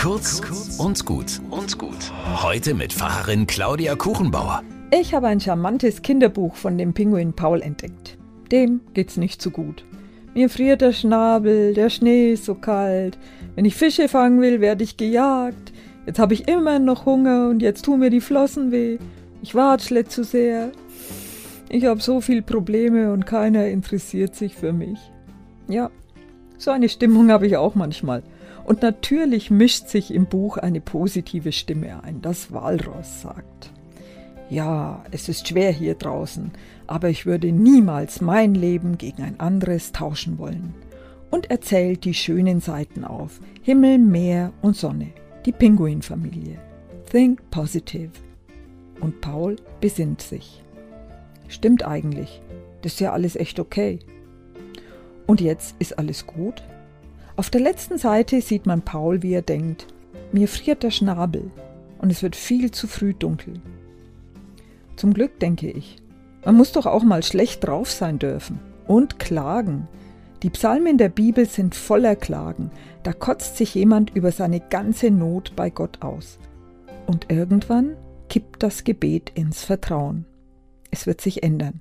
Kurz und gut und gut. Heute mit Pfarrerin Claudia Kuchenbauer. Ich habe ein charmantes Kinderbuch von dem Pinguin Paul entdeckt. Dem geht's nicht so gut. Mir friert der Schnabel, der Schnee ist so kalt. Wenn ich Fische fangen will, werde ich gejagt. Jetzt habe ich immer noch Hunger und jetzt tun mir die Flossen weh. Ich watschle zu sehr. Ich habe so viele Probleme und keiner interessiert sich für mich. Ja, so eine Stimmung habe ich auch manchmal. Und natürlich mischt sich im Buch eine positive Stimme ein. Das Walross sagt. Ja, es ist schwer hier draußen, aber ich würde niemals mein Leben gegen ein anderes tauschen wollen. Und erzählt die schönen Seiten auf. Himmel, Meer und Sonne. Die Pinguinfamilie. Think positive. Und Paul besinnt sich. Stimmt eigentlich. Das ist ja alles echt okay. Und jetzt ist alles gut? Auf der letzten Seite sieht man Paul, wie er denkt, mir friert der Schnabel und es wird viel zu früh dunkel. Zum Glück denke ich, man muss doch auch mal schlecht drauf sein dürfen und klagen. Die Psalmen der Bibel sind voller Klagen, da kotzt sich jemand über seine ganze Not bei Gott aus. Und irgendwann kippt das Gebet ins Vertrauen. Es wird sich ändern.